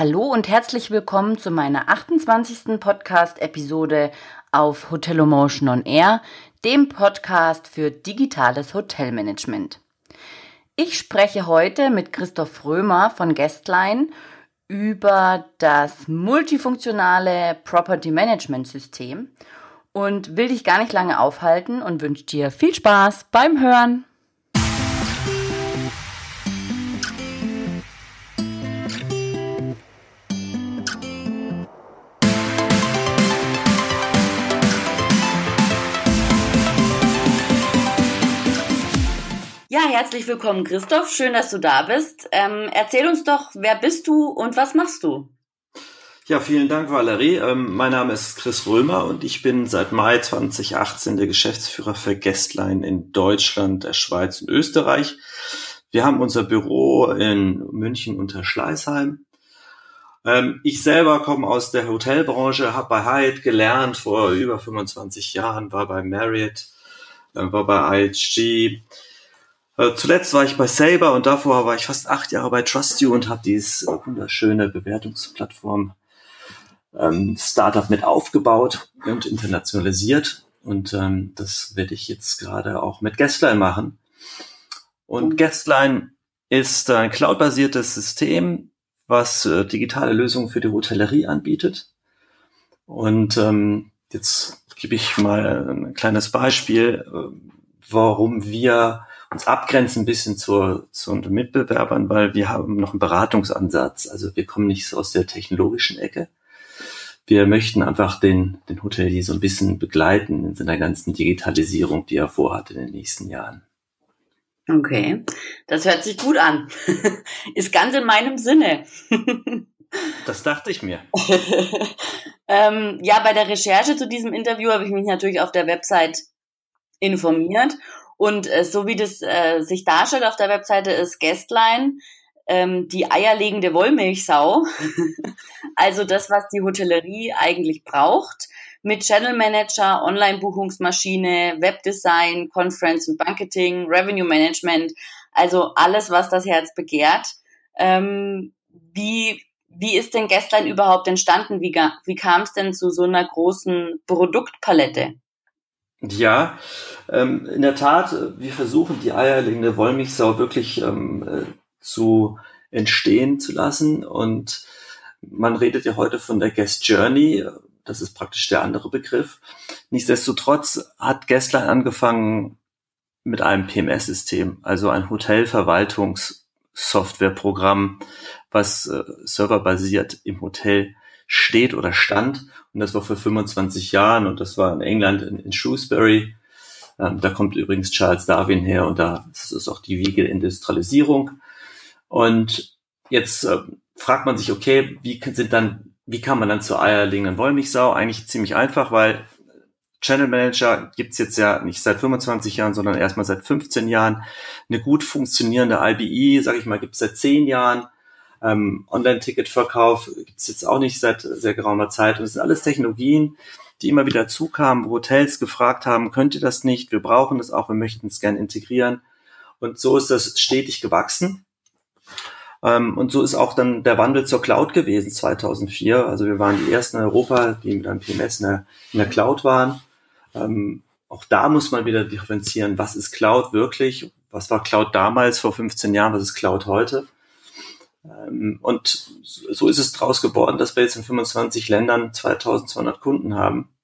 Hallo und herzlich willkommen zu meiner 28. Podcast-Episode auf Hotelomotion on Air, dem Podcast für digitales Hotelmanagement. Ich spreche heute mit Christoph Römer von Guestline über das multifunktionale Property Management System und will dich gar nicht lange aufhalten und wünsche dir viel Spaß beim Hören. Ja, herzlich willkommen, Christoph. Schön, dass du da bist. Ähm, erzähl uns doch, wer bist du und was machst du? Ja, vielen Dank, Valerie. Ähm, mein Name ist Chris Römer und ich bin seit Mai 2018 der Geschäftsführer für Guestline in Deutschland, der Schweiz und Österreich. Wir haben unser Büro in München unter Schleißheim. Ähm, ich selber komme aus der Hotelbranche, habe bei Hyatt gelernt vor über 25 Jahren, war bei Marriott, äh, war bei IHG, äh, zuletzt war ich bei Saber und davor war ich fast acht Jahre bei Trust You und habe dieses wunderschöne Bewertungsplattform ähm, Startup mit aufgebaut und internationalisiert. Und ähm, das werde ich jetzt gerade auch mit Guestline machen. Und Guestline ist ein cloud-basiertes System, was äh, digitale Lösungen für die Hotellerie anbietet. Und ähm, jetzt gebe ich mal ein kleines Beispiel, äh, warum wir uns abgrenzen ein bisschen zu, zu unseren Mitbewerbern, weil wir haben noch einen Beratungsansatz. Also wir kommen nicht so aus der technologischen Ecke. Wir möchten einfach den, den Hotelier so ein bisschen begleiten in seiner ganzen Digitalisierung, die er vorhat in den nächsten Jahren. Okay, das hört sich gut an. Ist ganz in meinem Sinne. Das dachte ich mir. ähm, ja, bei der Recherche zu diesem Interview habe ich mich natürlich auf der Website informiert und äh, so wie das äh, sich darstellt auf der Webseite ist Guestline ähm, die eierlegende Wollmilchsau. also das, was die Hotellerie eigentlich braucht. Mit Channel Manager, Online-Buchungsmaschine, Webdesign, Conference und Banketing, Revenue Management. Also alles, was das Herz begehrt. Ähm, wie, wie ist denn Guestline überhaupt entstanden? Wie, wie kam es denn zu so einer großen Produktpalette? Ja, ähm, in der Tat, wir versuchen die eierlegende Wollmilchsau wirklich ähm, äh, zu entstehen zu lassen. Und man redet ja heute von der Guest Journey. Das ist praktisch der andere Begriff. Nichtsdestotrotz hat Guestline angefangen mit einem PMS-System, also ein Hotelverwaltungssoftwareprogramm, was äh, serverbasiert im Hotel steht oder stand. Und das war vor 25 Jahren und das war in England in, in Shrewsbury. Ähm, da kommt übrigens Charles Darwin her und da ist es auch die Wiege der Industrialisierung. Und jetzt äh, fragt man sich, okay, wie sind dann, wie kann man dann zur eierlegenden Wollmilchsau? Eigentlich ziemlich einfach, weil Channel Manager gibt's jetzt ja nicht seit 25 Jahren, sondern erstmal seit 15 Jahren. Eine gut funktionierende IBE, sage ich mal, gibt's seit 10 Jahren. Ähm, Online-Ticketverkauf gibt's jetzt auch nicht seit sehr geraumer Zeit. Und es sind alles Technologien, die immer wieder zukamen, wo Hotels gefragt haben, könnt ihr das nicht? Wir brauchen das auch, wir möchten es gerne integrieren. Und so ist das stetig gewachsen. Ähm, und so ist auch dann der Wandel zur Cloud gewesen 2004. Also wir waren die ersten in Europa, die mit einem PMS in der, in der Cloud waren. Ähm, auch da muss man wieder differenzieren, was ist Cloud wirklich? Was war Cloud damals vor 15 Jahren? Was ist Cloud heute? Ähm, und so ist es draus geworden, dass wir jetzt in 25 Ländern 2200 Kunden haben.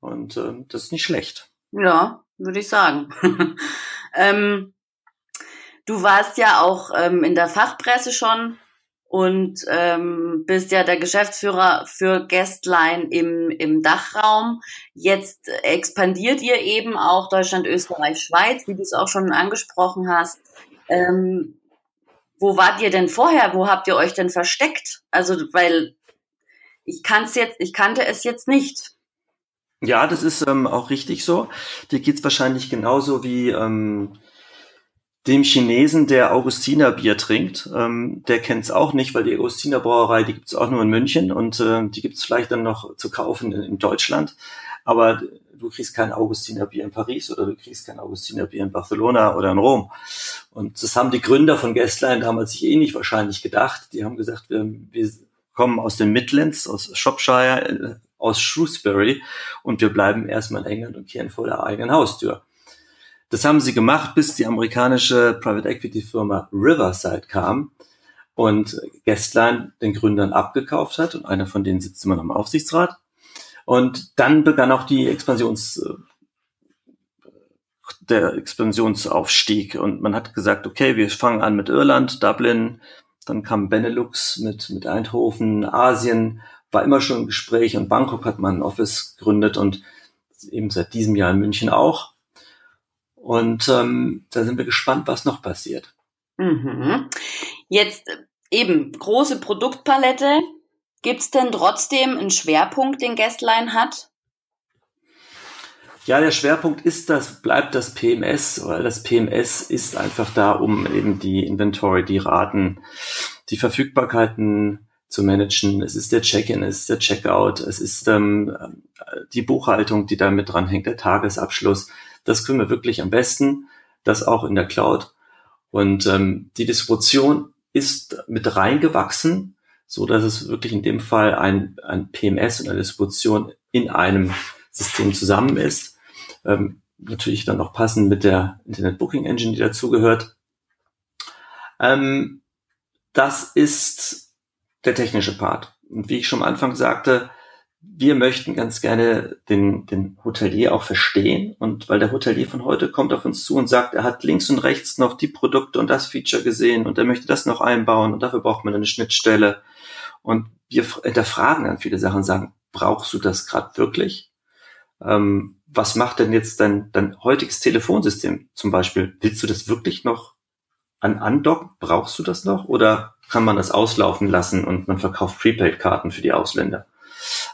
Und äh, das ist nicht schlecht. Ja, würde ich sagen. ähm, du warst ja auch ähm, in der Fachpresse schon und ähm, bist ja der Geschäftsführer für Guestline im, im Dachraum. Jetzt expandiert ihr eben auch Deutschland, Österreich, Schweiz, wie du es auch schon angesprochen hast. Ähm, wo wart ihr denn vorher? Wo habt ihr euch denn versteckt? Also, weil ich kann's jetzt, ich kannte es jetzt nicht. Ja, das ist ähm, auch richtig so. Dir geht's wahrscheinlich genauso wie ähm, dem Chinesen, der Augustiner Bier trinkt. Ähm, der kennt's auch nicht, weil die Augustiner Brauerei, die gibt's auch nur in München und äh, die gibt's vielleicht dann noch zu kaufen in, in Deutschland. Aber du kriegst kein Augustiner Bier in Paris oder du kriegst kein Augustiner Bier in Barcelona oder in Rom. Und das haben die Gründer von Guestline damals sich eh nicht wahrscheinlich gedacht. Die haben gesagt, wir, wir kommen aus den Midlands, aus Shropshire, äh, aus Shrewsbury und wir bleiben erstmal in England und kehren vor der eigenen Haustür. Das haben sie gemacht, bis die amerikanische Private Equity Firma Riverside kam und Guestline den Gründern abgekauft hat und einer von denen sitzt immer noch im Aufsichtsrat. Und dann begann auch die Expansions, äh, der Expansionsaufstieg und man hat gesagt, okay, wir fangen an mit Irland, Dublin, dann kam Benelux mit, mit Eindhoven, Asien war immer schon im Gespräch und Bangkok hat man ein Office gegründet und eben seit diesem Jahr in München auch. Und ähm, da sind wir gespannt, was noch passiert. Mhm. Jetzt eben große Produktpalette. Gibt's denn trotzdem einen Schwerpunkt, den Guestline hat? Ja, der Schwerpunkt ist das, bleibt das PMS, weil das PMS ist einfach da, um eben die Inventory, die Raten, die Verfügbarkeiten zu managen. Es ist der Check-in, es ist der Checkout, es ist ähm, die Buchhaltung, die da mit dranhängt, der Tagesabschluss. Das können wir wirklich am besten, das auch in der Cloud. Und ähm, die Distribution ist mit reingewachsen, so dass es wirklich in dem Fall ein, ein PMS und eine Distribution in einem System zusammen ist. Ähm, natürlich dann auch passend mit der Internet Booking Engine, die dazugehört. Ähm, das ist der technische Part. Und wie ich schon am Anfang sagte, wir möchten ganz gerne den, den Hotelier auch verstehen. Und weil der Hotelier von heute kommt auf uns zu und sagt, er hat links und rechts noch die Produkte und das Feature gesehen und er möchte das noch einbauen und dafür braucht man eine Schnittstelle. Und wir hinterfragen dann viele Sachen, sagen, brauchst du das gerade wirklich? ähm, was macht denn jetzt dein, dein heutiges Telefonsystem zum Beispiel? Willst du das wirklich noch an andocken? Brauchst du das noch? Oder kann man das auslaufen lassen und man verkauft Prepaid-Karten für die Ausländer?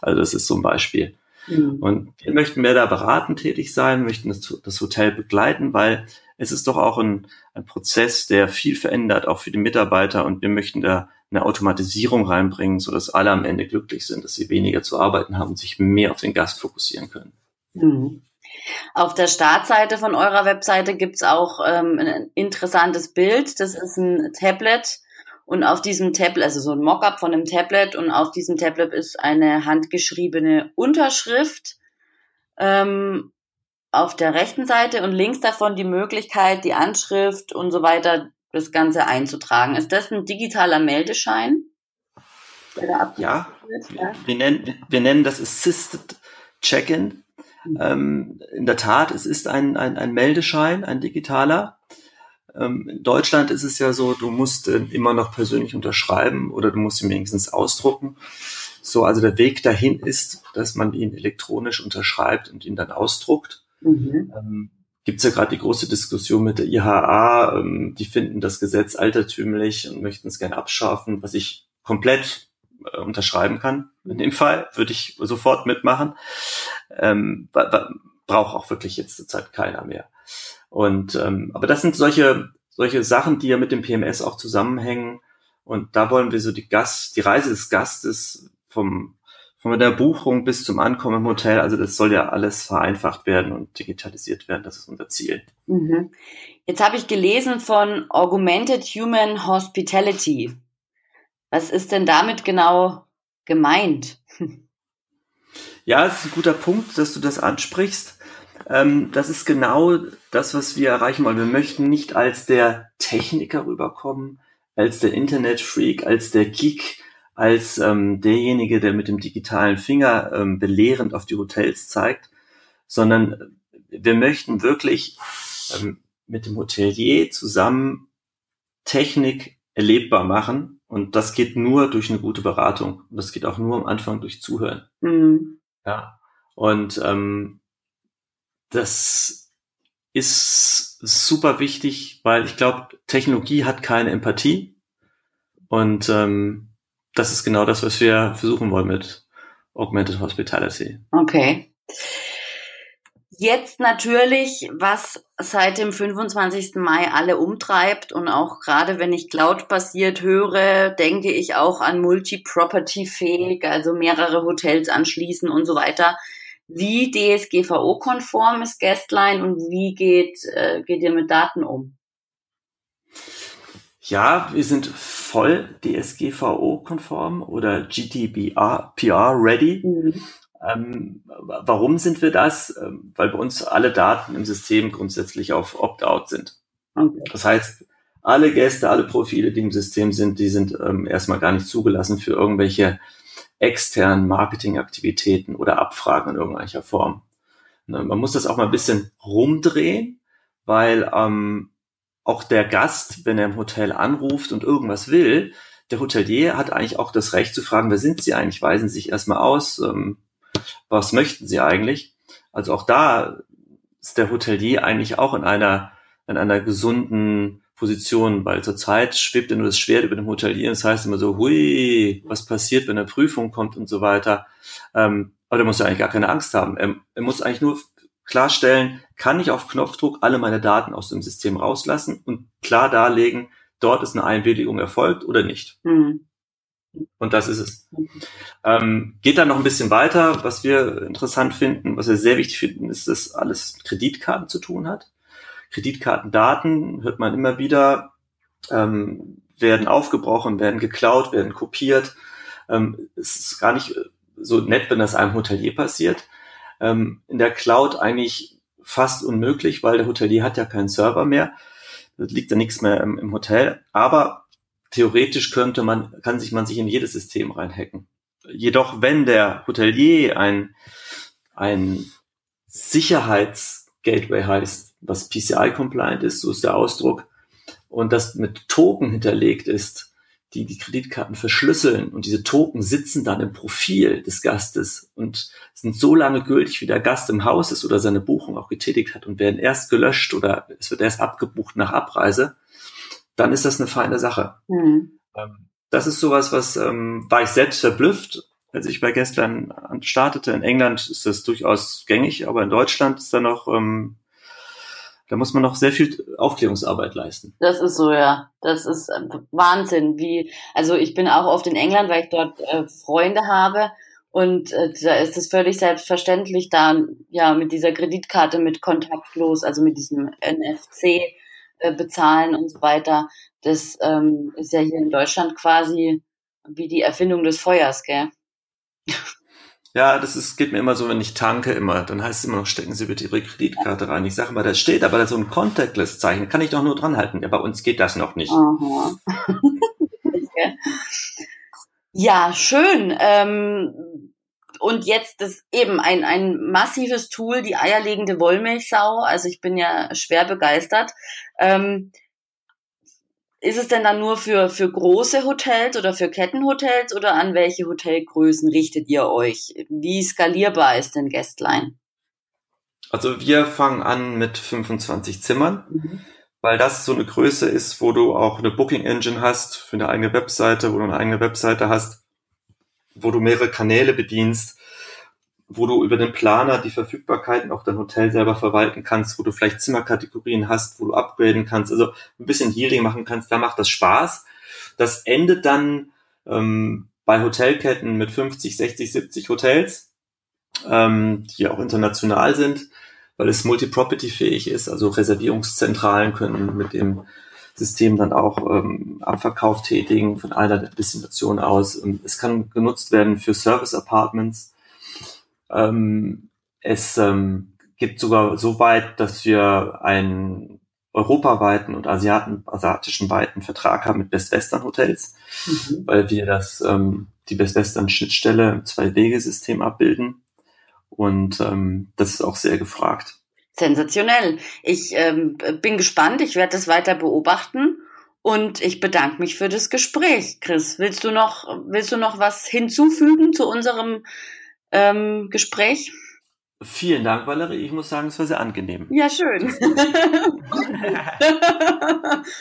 Also das ist so ein Beispiel. Mhm. Und wir möchten mehr da beratend tätig sein, möchten das, das Hotel begleiten, weil es ist doch auch ein, ein Prozess, der viel verändert, auch für die Mitarbeiter. Und wir möchten da eine Automatisierung reinbringen, so dass alle am Ende glücklich sind, dass sie weniger zu arbeiten haben und sich mehr auf den Gast fokussieren können. Mhm. Auf der Startseite von eurer Webseite gibt's auch ähm, ein interessantes Bild. Das ist ein Tablet und auf diesem Tablet, also so ein Mockup von einem Tablet und auf diesem Tablet ist eine handgeschriebene Unterschrift. Ähm, auf der rechten Seite und links davon die Möglichkeit, die Anschrift und so weiter, das Ganze einzutragen. Ist das ein digitaler Meldeschein? Ja, ja. Wir, nennen, wir nennen das Assisted Check-in. Mhm. Ähm, in der Tat, es ist ein, ein, ein Meldeschein, ein digitaler. Ähm, in Deutschland ist es ja so, du musst äh, immer noch persönlich unterschreiben oder du musst ihn wenigstens ausdrucken. So, also der Weg dahin ist, dass man ihn elektronisch unterschreibt und ihn dann ausdruckt. Mhm. Ähm, Gibt es ja gerade die große Diskussion mit der IHA, ähm, die finden das Gesetz altertümlich und möchten es gerne abschaffen, was ich komplett äh, unterschreiben kann. In dem Fall würde ich sofort mitmachen. Ähm, braucht auch wirklich jetzt zur Zeit keiner mehr. Und ähm, aber das sind solche solche Sachen, die ja mit dem PMS auch zusammenhängen. Und da wollen wir so die Gast, die Reise des Gastes vom von der Buchung bis zum Ankommen im Hotel, also das soll ja alles vereinfacht werden und digitalisiert werden. Das ist unser Ziel. Mhm. Jetzt habe ich gelesen von Augmented Human Hospitality. Was ist denn damit genau gemeint? Ja, es ist ein guter Punkt, dass du das ansprichst. Ähm, das ist genau das, was wir erreichen wollen. Wir möchten nicht als der Techniker rüberkommen, als der Internetfreak, als der Geek, als ähm, derjenige, der mit dem digitalen Finger ähm, belehrend auf die Hotels zeigt, sondern wir möchten wirklich ähm, mit dem Hotelier zusammen Technik erlebbar machen und das geht nur durch eine gute Beratung und das geht auch nur am Anfang durch Zuhören. Mhm. Ja und ähm, das ist super wichtig, weil ich glaube, Technologie hat keine Empathie und ähm, das ist genau das, was wir versuchen wollen mit Augmented Hospitality. Okay. Jetzt natürlich, was seit dem 25. Mai alle umtreibt und auch gerade wenn ich Cloud-basiert höre, denke ich auch an Multi-Property-fähig, also mehrere Hotels anschließen und so weiter. Wie DSGVO-konform ist Guestline und wie geht, äh, geht ihr mit Daten um? Ja, wir sind voll DSGVO-konform oder GDPR-ready. Mhm. Ähm, warum sind wir das? Ähm, weil bei uns alle Daten im System grundsätzlich auf Opt-out sind. Okay. Das heißt, alle Gäste, alle Profile, die im System sind, die sind ähm, erstmal gar nicht zugelassen für irgendwelche externen Marketingaktivitäten oder Abfragen in irgendwelcher Form. Ne, man muss das auch mal ein bisschen rumdrehen, weil ähm, auch der Gast, wenn er im Hotel anruft und irgendwas will, der Hotelier hat eigentlich auch das Recht zu fragen, wer sind Sie eigentlich? Weisen Sie sich erstmal aus, ähm, was möchten Sie eigentlich? Also auch da ist der Hotelier eigentlich auch in einer, in einer gesunden Position, weil zurzeit schwebt ja nur das Schwert über dem Hotelier. Das heißt immer so, hui, was passiert, wenn eine Prüfung kommt und so weiter. Ähm, aber der muss ja eigentlich gar keine Angst haben. Er, er muss eigentlich nur klarstellen, kann ich auf Knopfdruck alle meine Daten aus dem System rauslassen und klar darlegen, dort ist eine Einwilligung erfolgt oder nicht. Mhm. Und das ist es. Ähm, geht dann noch ein bisschen weiter. Was wir interessant finden, was wir sehr wichtig finden, ist, dass alles mit Kreditkarten zu tun hat. Kreditkartendaten hört man immer wieder, ähm, werden aufgebrochen, werden geklaut, werden kopiert. Ähm, es ist gar nicht so nett, wenn das einem Hotelier passiert ähm, in der Cloud eigentlich fast unmöglich, weil der Hotelier hat ja keinen Server mehr. Das liegt ja nichts mehr im, im Hotel. Aber theoretisch könnte man, kann sich man sich in jedes System reinhacken. Jedoch, wenn der Hotelier ein, ein Sicherheitsgateway heißt, was PCI-compliant ist, so ist der Ausdruck, und das mit Token hinterlegt ist, die die Kreditkarten verschlüsseln und diese Token sitzen dann im Profil des Gastes und sind so lange gültig, wie der Gast im Haus ist oder seine Buchung auch getätigt hat und werden erst gelöscht oder es wird erst abgebucht nach Abreise, dann ist das eine feine Sache. Mhm. Das ist sowas, was ähm, war ich selbst verblüfft, als ich bei Gestern startete. In England ist das durchaus gängig, aber in Deutschland ist da noch ähm, da muss man noch sehr viel Aufklärungsarbeit leisten. Das ist so, ja. Das ist äh, Wahnsinn. Wie, also ich bin auch oft in England, weil ich dort äh, Freunde habe. Und äh, da ist es völlig selbstverständlich, da ja mit dieser Kreditkarte mit kontaktlos, also mit diesem NFC äh, bezahlen und so weiter. Das ähm, ist ja hier in Deutschland quasi wie die Erfindung des Feuers, gell? Ja, das ist, geht mir immer so, wenn ich tanke immer, dann heißt es immer noch, stecken Sie bitte Ihre Kreditkarte rein. Ich sage mal, da steht aber da so ein Contactless-Zeichen, kann ich doch nur dran halten. Ja, bei uns geht das noch nicht. Ja, schön. Ähm, und jetzt ist eben ein, ein massives Tool, die eierlegende Wollmilchsau. Also ich bin ja schwer begeistert. Ähm, ist es denn dann nur für, für große Hotels oder für Kettenhotels oder an welche Hotelgrößen richtet ihr euch? Wie skalierbar ist denn Guestline? Also wir fangen an mit 25 Zimmern, mhm. weil das so eine Größe ist, wo du auch eine Booking Engine hast für eine eigene Webseite, wo du eine eigene Webseite hast, wo du mehrere Kanäle bedienst, wo du über den Planer die Verfügbarkeiten auch dein Hotel selber verwalten kannst, wo du vielleicht Zimmerkategorien hast, wo du upgraden kannst, also ein bisschen Healing machen kannst, da macht das Spaß. Das endet dann ähm, bei Hotelketten mit 50, 60, 70 Hotels, ähm, die auch international sind, weil es multi-property-fähig ist, also Reservierungszentralen können mit dem System dann auch ähm, Abverkauf tätigen von einer Destination aus. Es kann genutzt werden für Service-Apartments, ähm, es ähm, gibt sogar so weit, dass wir einen europaweiten und Asiaten, asiatischen weiten Vertrag haben mit Best Western Hotels, mhm. weil wir das, ähm, die Best Western Schnittstelle im Zwei-Wege-System abbilden. Und ähm, das ist auch sehr gefragt. Sensationell. Ich ähm, bin gespannt. Ich werde das weiter beobachten. Und ich bedanke mich für das Gespräch. Chris, willst du noch, willst du noch was hinzufügen zu unserem ähm, Gespräch. Vielen Dank, Valerie. Ich muss sagen, es war sehr angenehm. Ja, schön.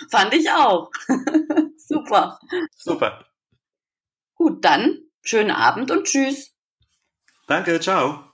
Fand ich auch. Super. Super. Gut, dann schönen Abend und tschüss. Danke, ciao.